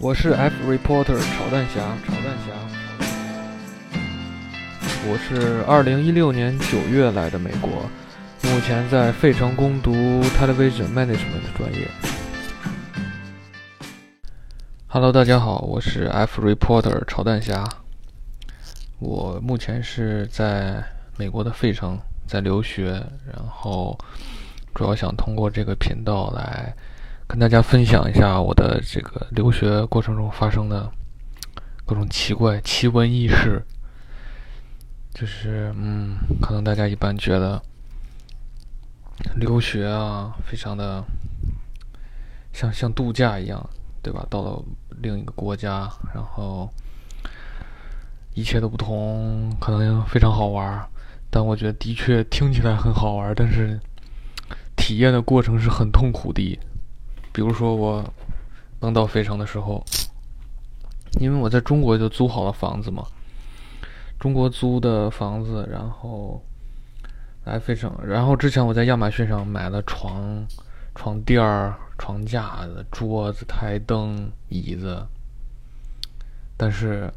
我是 F reporter 炒蛋侠，炒蛋侠。我是二零一六年九月来的美国，目前在费城攻读 Television Management 专业。Hello，大家好，我是 F reporter 炒蛋侠。我目前是在美国的费城在留学，然后主要想通过这个频道来。跟大家分享一下我的这个留学过程中发生的各种奇怪奇闻异事。就是，嗯，可能大家一般觉得留学啊，非常的像像度假一样，对吧？到了另一个国家，然后一切都不同，可能非常好玩。但我觉得的确听起来很好玩，但是体验的过程是很痛苦的。比如说我刚到费城的时候，因为我在中国就租好了房子嘛，中国租的房子，然后来费城，然后之前我在亚马逊上买了床、床垫儿、床架子、桌子、台灯、椅子，但是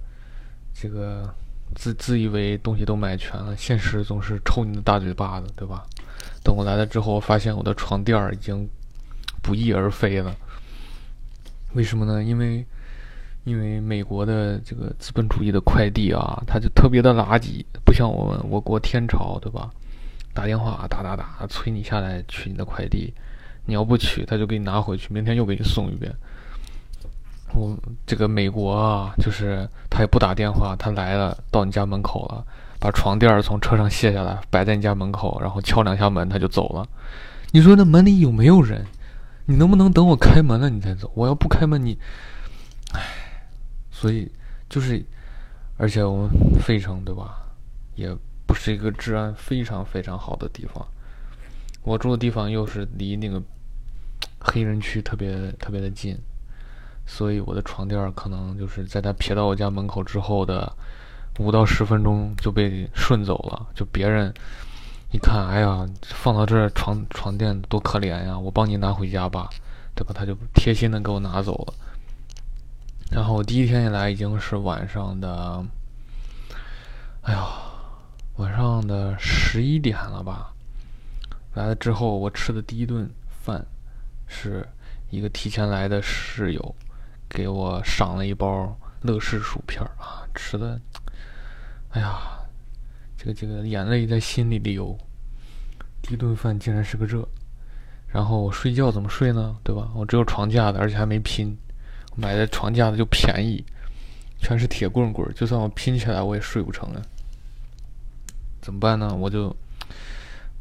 这个自自以为东西都买全了，现实总是抽你的大嘴巴子，对吧？等我来了之后，我发现我的床垫儿已经。不翼而飞了，为什么呢？因为，因为美国的这个资本主义的快递啊，它就特别的垃圾，不像我们我国天朝，对吧？打电话打打打，催你下来取你的快递，你要不取，他就给你拿回去，明天又给你送一遍。我这个美国啊，就是他也不打电话，他来了到你家门口了，把床垫从车上卸下来，摆在你家门口，然后敲两下门，他就走了。你说那门里有没有人？你能不能等我开门了你再走？我要不开门，你，唉，所以就是，而且我们费城对吧，也不是一个治安非常非常好的地方。我住的地方又是离那个黑人区特别特别的近，所以我的床垫可能就是在他撇到我家门口之后的五到十分钟就被顺走了，就别人。一看，哎呀，放到这床床垫多可怜呀！我帮你拿回家吧，对吧？他就贴心的给我拿走了。然后我第一天一来已经是晚上的，哎呀，晚上的十一点了吧？来了之后，我吃的第一顿饭是一个提前来的室友给我赏了一包乐事薯片啊，吃的，哎呀。这个这个眼泪在心里流，一顿饭竟然是个这，然后我睡觉怎么睡呢？对吧？我只有床架子，而且还没拼，买的床架子就便宜，全是铁棍棍，就算我拼起来我也睡不成啊。怎么办呢？我就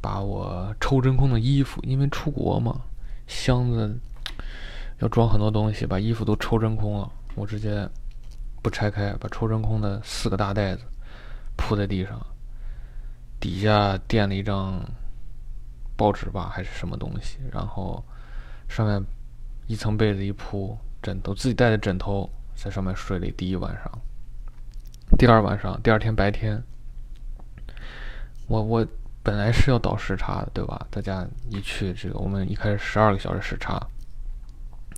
把我抽真空的衣服，因为出国嘛，箱子要装很多东西，把衣服都抽真空了，我直接不拆开，把抽真空的四个大袋子铺在地上。底下垫了一张报纸吧，还是什么东西，然后上面一层被子一铺，枕头自己带的枕头在上面睡了第一晚上。第二晚上，第二天白天，我我本来是要倒时差的，对吧？大家一去这个，我们一开始十二个小时时差，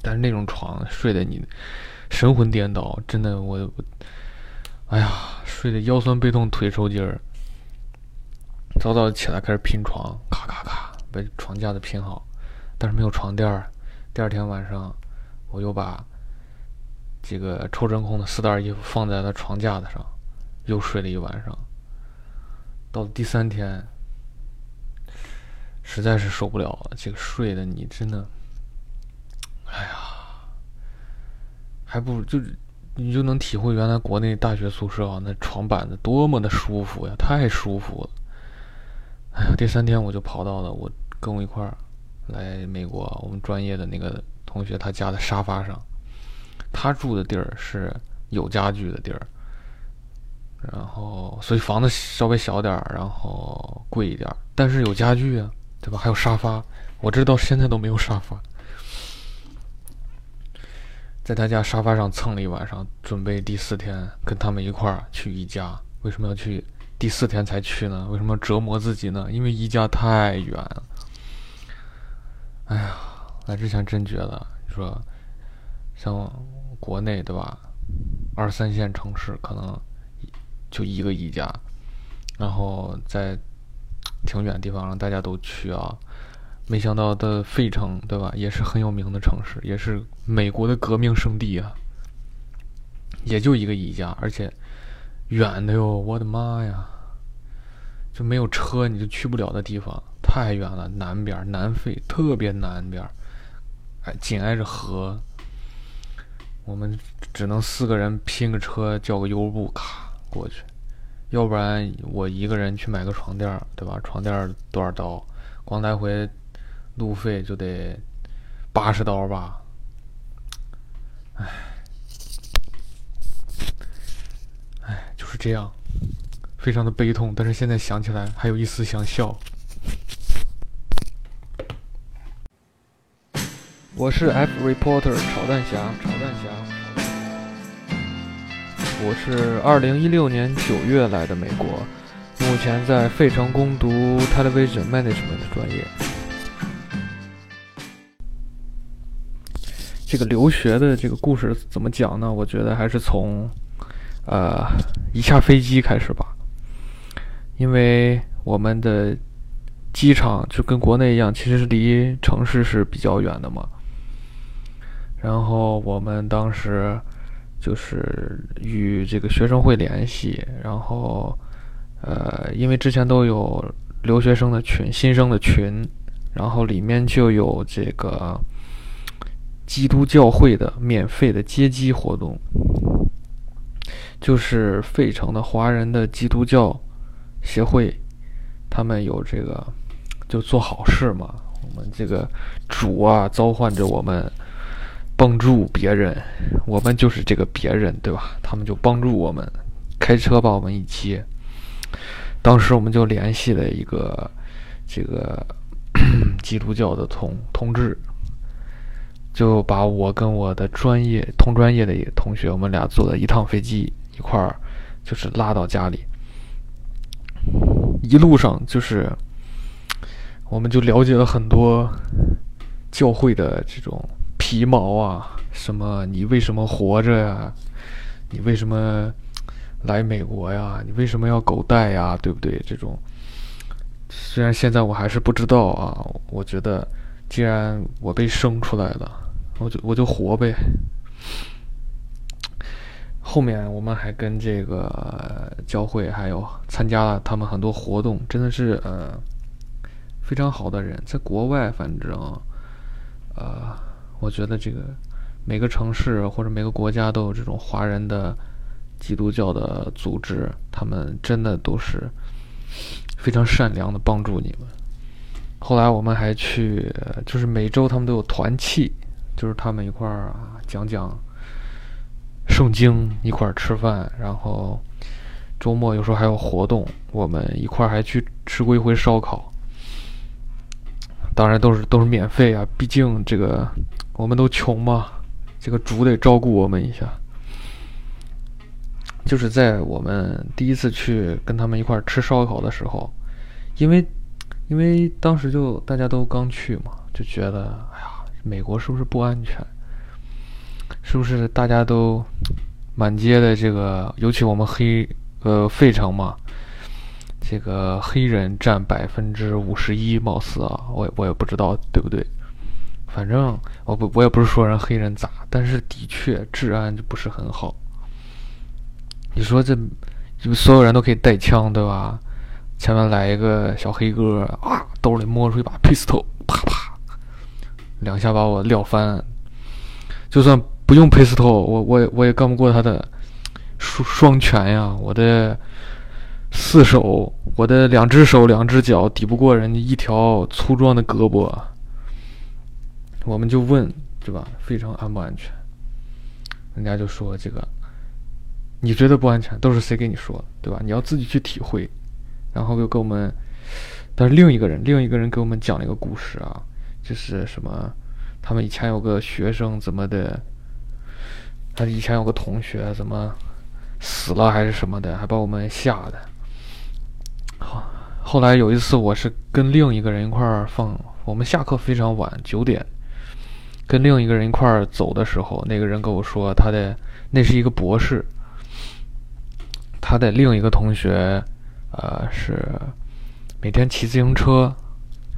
但是那种床睡的你神魂颠倒，真的我，哎呀，睡得腰酸背痛腿抽筋儿。早早起来开始拼床，咔咔咔把床架子拼好，但是没有床垫儿。第二天晚上，我又把这个抽真空的四袋衣服放在了床架子上，又睡了一晚上。到了第三天，实在是受不了了，这个睡的你真的，哎呀，还不如就你就能体会原来国内大学宿舍啊那床板子多么的舒服呀，太舒服了。哎呀，第三天我就跑到了我跟我一块儿来美国我们专业的那个同学他家的沙发上。他住的地儿是有家具的地儿，然后所以房子稍微小点儿，然后贵一点儿，但是有家具啊，对吧？还有沙发，我这到现在都没有沙发。在他家沙发上蹭了一晚上，准备第四天跟他们一块儿去宜家。为什么要去？第四天才去呢，为什么折磨自己呢？因为宜家太远了。哎呀，来之前真觉得，你说像国内对吧？二三线城市可能就一个宜家，然后在挺远的地方让大家都去啊。没想到的费城对吧？也是很有名的城市，也是美国的革命圣地啊。也就一个宜家，而且远的哟，我的妈呀！就没有车你就去不了的地方，太远了，南边南非特别南边，哎，紧挨着河。我们只能四个人拼个车，叫个优步卡过去，要不然我一个人去买个床垫对吧？床垫多少刀？光来回路费就得八十刀吧？哎，哎，就这样，非常的悲痛。但是现在想起来，还有一丝想笑。我是 F reporter 炒蛋侠，炒蛋侠。我是二零一六年九月来的美国，目前在费城攻读 Television Management 的专业。这个留学的这个故事怎么讲呢？我觉得还是从，呃，一下飞机开始吧，因为我们的机场就跟国内一样，其实离城市是比较远的嘛。然后我们当时就是与这个学生会联系，然后呃，因为之前都有留学生的群、新生的群，然后里面就有这个基督教会的免费的接机活动，就是费城的华人的基督教协会，他们有这个就做好事嘛。我们这个主啊，召唤着我们。帮助别人，我们就是这个别人，对吧？他们就帮助我们，开车把我们一接。当时我们就联系了一个这个 基督教的同同志，就把我跟我的专业同专业的一个同学，我们俩坐了一趟飞机，一块儿就是拉到家里。一路上就是，我们就了解了很多教会的这种。皮毛啊，什么？你为什么活着呀？你为什么来美国呀？你为什么要狗带呀？对不对？这种，虽然现在我还是不知道啊。我觉得，既然我被生出来了，我就我就活呗。后面我们还跟这个教会还有参加了他们很多活动，真的是呃非常好的人。在国外，反正呃。我觉得这个每个城市或者每个国家都有这种华人的基督教的组织，他们真的都是非常善良的帮助你们。后来我们还去，就是每周他们都有团契，就是他们一块儿讲讲圣经，一块儿吃饭，然后周末有时候还有活动，我们一块儿还去吃过一回烧烤。当然都是都是免费啊，毕竟这个。我们都穷嘛，这个主得照顾我们一下。就是在我们第一次去跟他们一块儿吃烧烤的时候，因为因为当时就大家都刚去嘛，就觉得哎呀，美国是不是不安全？是不是大家都满街的这个，尤其我们黑呃费城嘛，这个黑人占百分之五十一，貌似啊，我也我也不知道对不对。反正我不，我也不是说人黑人咋，但是的确治安就不是很好。你说这，就所有人都可以带枪，对吧？前面来一个小黑哥啊，兜里摸出一把 pistol，啪啪，两下把我撂翻。就算不用 pistol，我我也我也干不过他的双双拳呀！我的四手，我的两只手两只脚抵不过人家一条粗壮的胳膊。我们就问，对吧？非常安不安全？人家就说这个，你觉得不安全，都是谁给你说的，对吧？你要自己去体会。然后又给我们，但是另一个人，另一个人给我们讲了一个故事啊，就是什么，他们以前有个学生怎么的，他以前有个同学怎么死了还是什么的，还把我们吓的。后后来有一次，我是跟另一个人一块儿放，我们下课非常晚，九点。跟另一个人一块儿走的时候，那个人跟我说，他的那是一个博士，他的另一个同学，呃，是每天骑自行车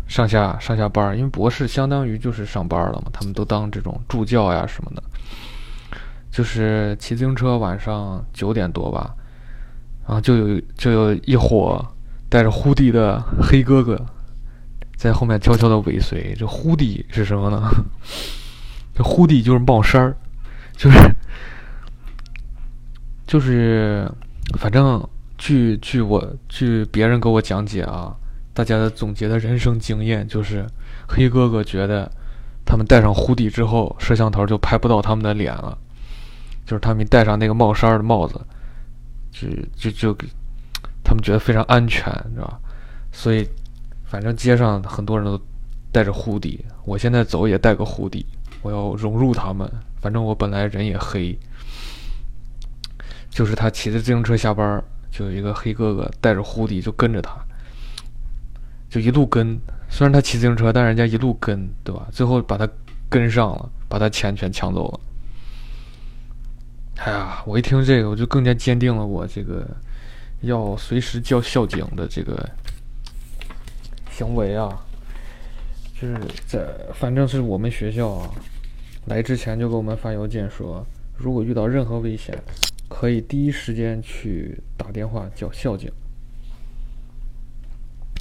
上下上下班，因为博士相当于就是上班了嘛，他们都当这种助教呀什么的，就是骑自行车晚上九点多吧，然后就有就有一伙带着呼地的黑哥哥在后面悄悄的尾随。这呼地是什么呢？这呼地就是帽衫儿，就是就是，反正据据我据别人给我讲解啊，大家的总结的人生经验就是，黑哥哥觉得他们戴上呼地之后，摄像头就拍不到他们的脸了，就是他们戴上那个帽衫的帽子，就就就他们觉得非常安全，知道吧？所以反正街上很多人都戴着呼地，我现在走也戴个呼地。我要融入他们，反正我本来人也黑，就是他骑着自行车下班，就有一个黑哥哥带着胡迪就跟着他，就一路跟。虽然他骑自行车，但人家一路跟，对吧？最后把他跟上了，把他钱全抢走了。哎呀，我一听这个，我就更加坚定了我这个要随时叫校警的这个行为啊。就是在，反正是我们学校啊，来之前就给我们发邮件说，如果遇到任何危险，可以第一时间去打电话叫校警。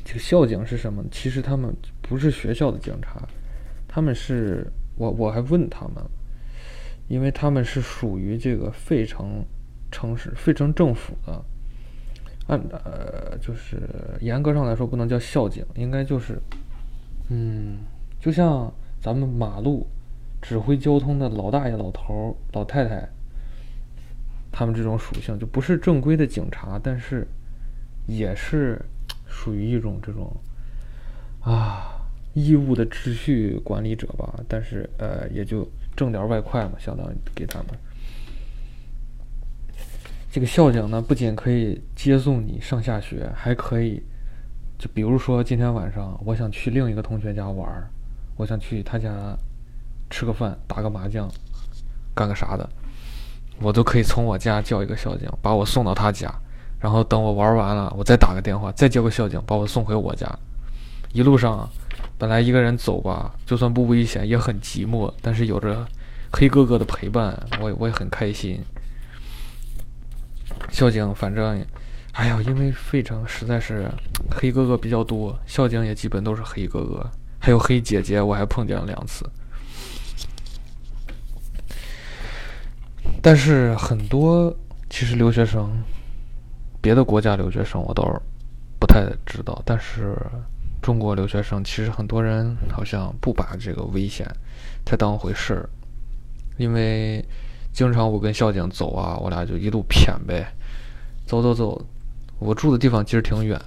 这个校警是什么？其实他们不是学校的警察，他们是我我还问他们，因为他们是属于这个费城城市费城政府的，按呃就是严格上来说不能叫校警，应该就是。嗯，就像咱们马路指挥交通的老大爷、老头、老太太，他们这种属性就不是正规的警察，但是也是属于一种这种啊义务的秩序管理者吧。但是呃，也就挣点外快嘛，相当于给他们。这个校警呢，不仅可以接送你上下学，还可以。就比如说今天晚上，我想去另一个同学家玩儿，我想去他家吃个饭、打个麻将、干个啥的，我都可以从我家叫一个校警把我送到他家，然后等我玩完了，我再打个电话，再叫个校警把我送回我家。一路上，本来一个人走吧，就算不危险也很寂寞，但是有着黑哥哥的陪伴，我也我也很开心。校警反正。哎呀，因为费城实在是黑哥哥比较多，校警也基本都是黑哥哥，还有黑姐姐，我还碰见了两次。但是很多其实留学生，别的国家留学生我倒是不太知道，但是中国留学生其实很多人好像不把这个危险太当回事儿，因为经常我跟校警走啊，我俩就一路谝呗，走走走。我住的地方其实挺远，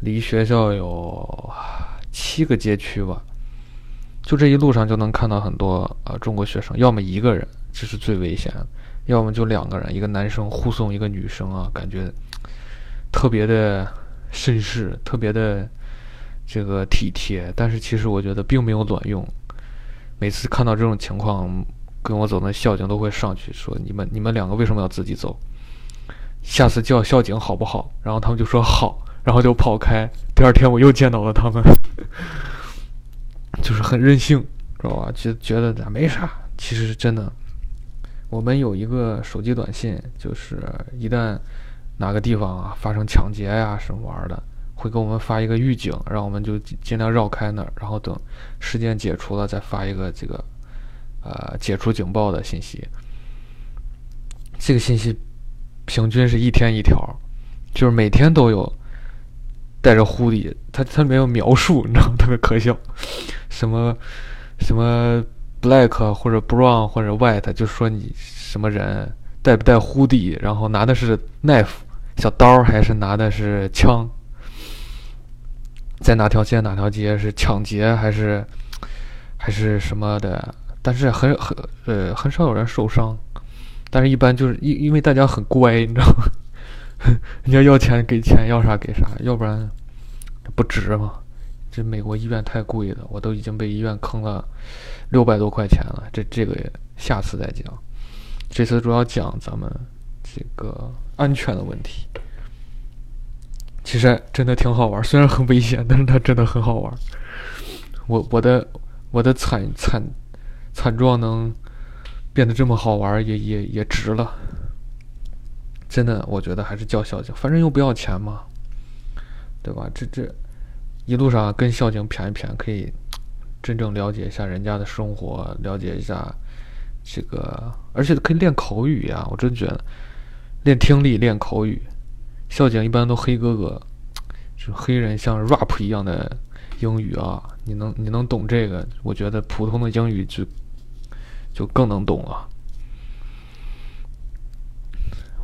离学校有七个街区吧。就这一路上就能看到很多呃中国学生，要么一个人，这是最危险；要么就两个人，一个男生护送一个女生啊，感觉特别的绅士，特别的这个体贴。但是其实我觉得并没有卵用。每次看到这种情况，跟我走的校警都会上去说：“你们你们两个为什么要自己走？”下次叫校警好不好？然后他们就说好，然后就跑开。第二天我又见到了他们，就是很任性，知道吧？觉觉得咱没啥，其实真的。我们有一个手机短信，就是一旦哪个地方啊发生抢劫呀什么玩儿的，会给我们发一个预警，让我们就尽量绕开那儿，然后等事件解除了再发一个这个呃解除警报的信息。这个信息。平均是一天一条，就是每天都有带着狐狸，他他没有描述，你知道吗？特别可笑，什么什么 black 或者 brown 或者 white，就说你什么人带不带狐狸，然后拿的是 knife 小刀还是拿的是枪，在哪条街哪条街是抢劫还是还是什么的，但是很很呃很少有人受伤。但是，一般就是因因为大家很乖，你知道吗？人家要钱给钱，要啥给啥，要不然不值嘛。这美国医院太贵了，我都已经被医院坑了六百多块钱了。这这个下次再讲，这次主要讲咱们这个安全的问题。其实真的挺好玩，虽然很危险，但是它真的很好玩。我我的我的惨惨惨状能变得这么好玩，也也也值了。真的，我觉得还是叫校警，反正又不要钱嘛，对吧？这这一路上跟校警谝一谝，可以真正了解一下人家的生活，了解一下这个，而且可以练口语呀！我真觉得练听力、练口语。校警一般都黑哥哥，就黑人像 rap 一样的英语啊，你能你能懂这个？我觉得普通的英语就就更能懂了。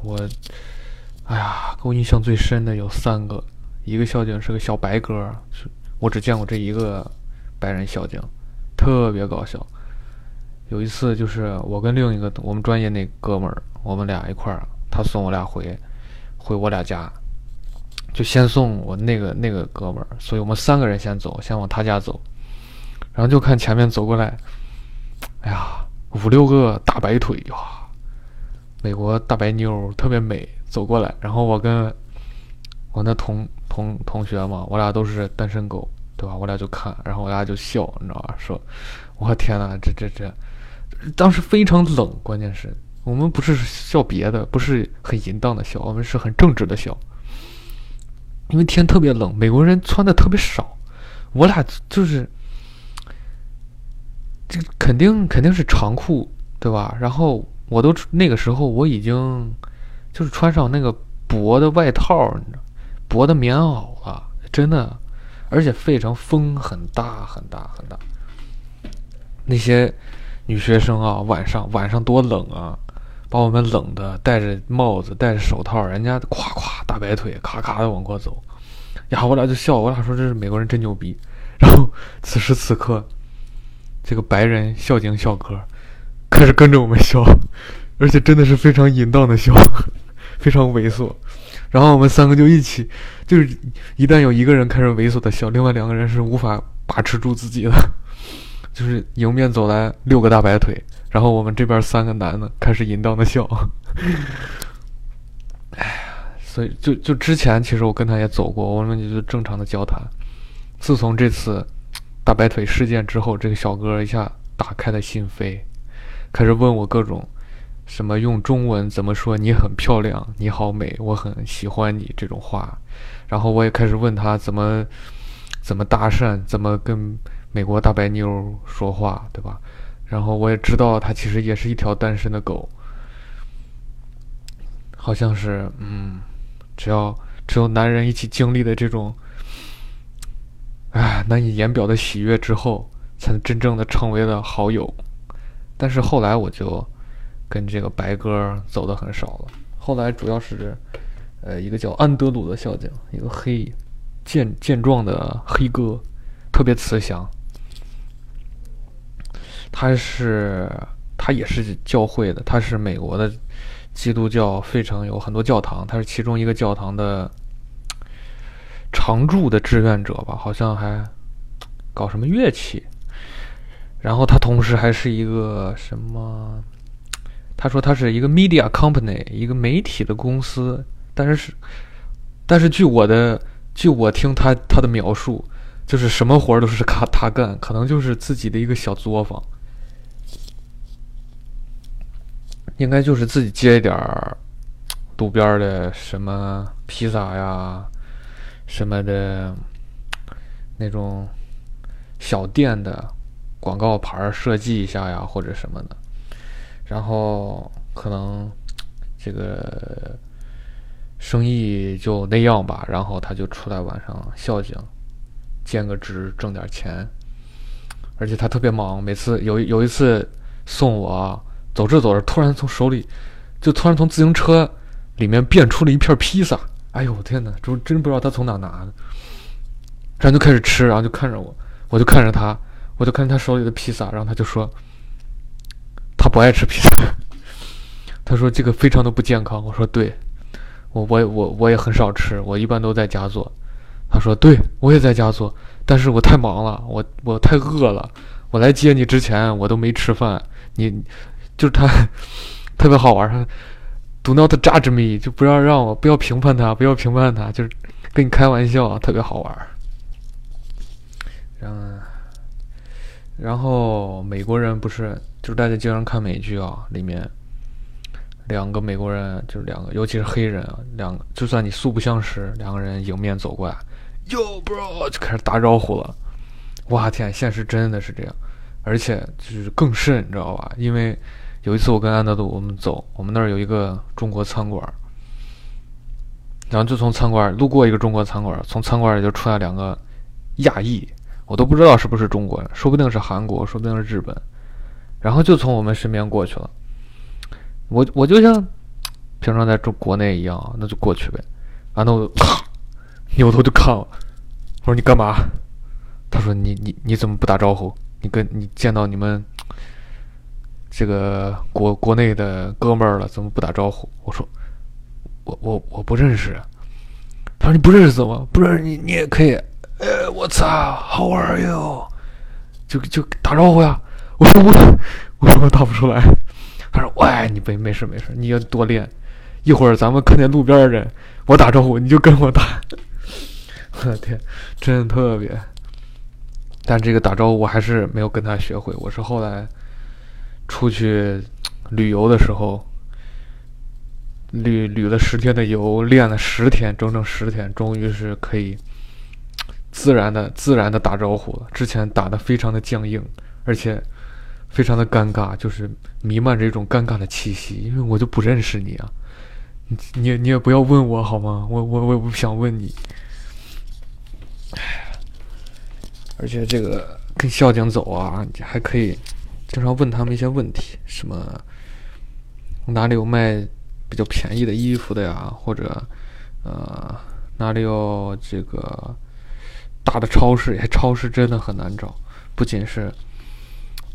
我，哎呀，给我印象最深的有三个，一个校警是个小白哥，是我只见过这一个白人校警，特别搞笑。有一次就是我跟另一个我们专业那哥们儿，我们俩一块儿，他送我俩回回我俩家，就先送我那个那个哥们儿，所以我们三个人先走，先往他家走，然后就看前面走过来，哎呀，五六个大白腿呀。美国大白妞特别美，走过来，然后我跟我那同同同学嘛，我俩都是单身狗，对吧？我俩就看，然后我俩就笑，你知道吧？说，我天哪，这这这，当时非常冷，关键是我们不是笑别的，不是很淫荡的笑，我们是很正直的笑，因为天特别冷，美国人穿的特别少，我俩就是，这肯定肯定是长裤，对吧？然后。我都那个时候我已经就是穿上那个薄的外套，薄的棉袄了，真的，而且费城风很大很大很大。那些女学生啊，晚上晚上多冷啊，把我们冷的戴着帽子戴着手套，人家咵咵大白腿咔咔的往过走，呀，我俩就笑，我俩说这是美国人真牛逼。然后此时此刻，这个白人校警小哥。开始跟着我们笑，而且真的是非常淫荡的笑，非常猥琐。然后我们三个就一起，就是一旦有一个人开始猥琐的笑，另外两个人是无法把持住自己的。就是迎面走来六个大白腿，然后我们这边三个男的开始淫荡的笑。哎呀，所以就就之前其实我跟他也走过，我们就正常的交谈。自从这次大白腿事件之后，这个小哥一下打开了心扉。开始问我各种什么用中文怎么说你很漂亮，你好美，我很喜欢你这种话，然后我也开始问他怎么 怎么搭讪，怎么跟美国大白妞说话，对吧？然后我也知道他其实也是一条单身的狗，好像是嗯，只要只有男人一起经历的这种唉难以言表的喜悦之后，才能真正的成为了好友。但是后来我就跟这个白哥走的很少了。后来主要是，呃，一个叫安德鲁的校警，一个黑健健壮的黑哥，特别慈祥。他是他也是教会的，他是美国的基督教，费城有很多教堂，他是其中一个教堂的常驻的志愿者吧，好像还搞什么乐器。然后他同时还是一个什么？他说他是一个 media company，一个媒体的公司。但是是，但是据我的，据我听他他的描述，就是什么活都是他他干，可能就是自己的一个小作坊，应该就是自己接一点儿路边的什么披萨呀，什么的，那种小店的。广告牌设计一下呀，或者什么的，然后可能这个生意就那样吧。然后他就出来晚上孝敬，兼个职挣点钱。而且他特别忙，每次有有一次送我走着走着，突然从手里就突然从自行车里面变出了一片披萨。哎呦我天哪，就真不知道他从哪拿的。然后就开始吃，然后就看着我，我就看着他。我就看他手里的披萨，然后他就说，他不爱吃披萨。他说这个非常的不健康。我说对，我我我我也很少吃，我一般都在家做。他说对我也在家做，但是我太忙了，我我太饿了，我来接你之前我都没吃饭。你就是他 特别好玩，他 Do not judge me，就不要让我不要评判他，不要评判他，就是跟你开玩笑，特别好玩。嗯，然后美国人不是就是大家经常看美剧啊，里面两个美国人就是两个，尤其是黑人啊，两个就算你素不相识，两个人迎面走过来，Yo bro 就开始打招呼了。哇天，现实真的是这样，而且就是更甚，你知道吧？因为有一次我跟安德鲁我们走，我们那儿有一个中国餐馆，然后就从餐馆路过一个中国餐馆，从餐馆里就出来两个亚裔。我都不知道是不是中国人，说不定是韩国，说不定是日本，然后就从我们身边过去了。我我就像平常在中国内一样，那就过去呗。然后我咔 扭头就看了，我说你干嘛？他说你你你怎么不打招呼？你跟你见到你们这个国国内的哥们儿了，怎么不打招呼？我说我我我不认识。他说你不认识怎么？不认识你你也可以。呃，我操，How are you？就就打招呼呀！我说我，我说我打不出来。他说：“喂，你没没事没事，你要多练。一会儿咱们看见路边的人，我打招呼你就跟我打。”我的天，真的特别。但这个打招呼我还是没有跟他学会。我是后来出去旅游的时候，旅旅了十天的游，练了十天，整整十天，终于是可以。自然的、自然的打招呼了。之前打的非常的僵硬，而且非常的尴尬，就是弥漫着一种尴尬的气息。因为我就不认识你啊，你你你也不要问我好吗？我我我也不想问你。而且这个跟校警走啊，还可以经常问他们一些问题，什么哪里有卖比较便宜的衣服的呀，或者呃哪里有这个。大的超市，也，超市真的很难找，不仅是，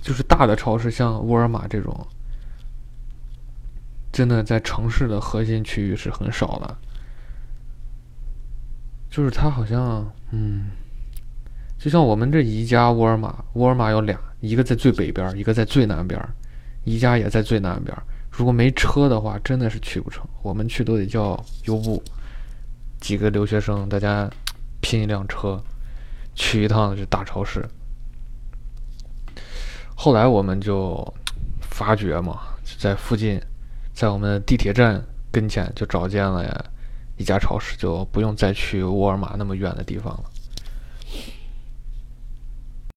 就是大的超市，像沃尔玛这种，真的在城市的核心区域是很少的。就是它好像，嗯，就像我们这宜家沃尔玛，沃尔玛有俩，一个在最北边，一个在最南边，宜家也在最南边。如果没车的话，真的是去不成。我们去都得叫优步，几个留学生，大家拼一辆车。去一趟这大超市，后来我们就发觉嘛，在附近，在我们地铁站跟前就找见了呀一家超市，就不用再去沃尔玛那么远的地方了。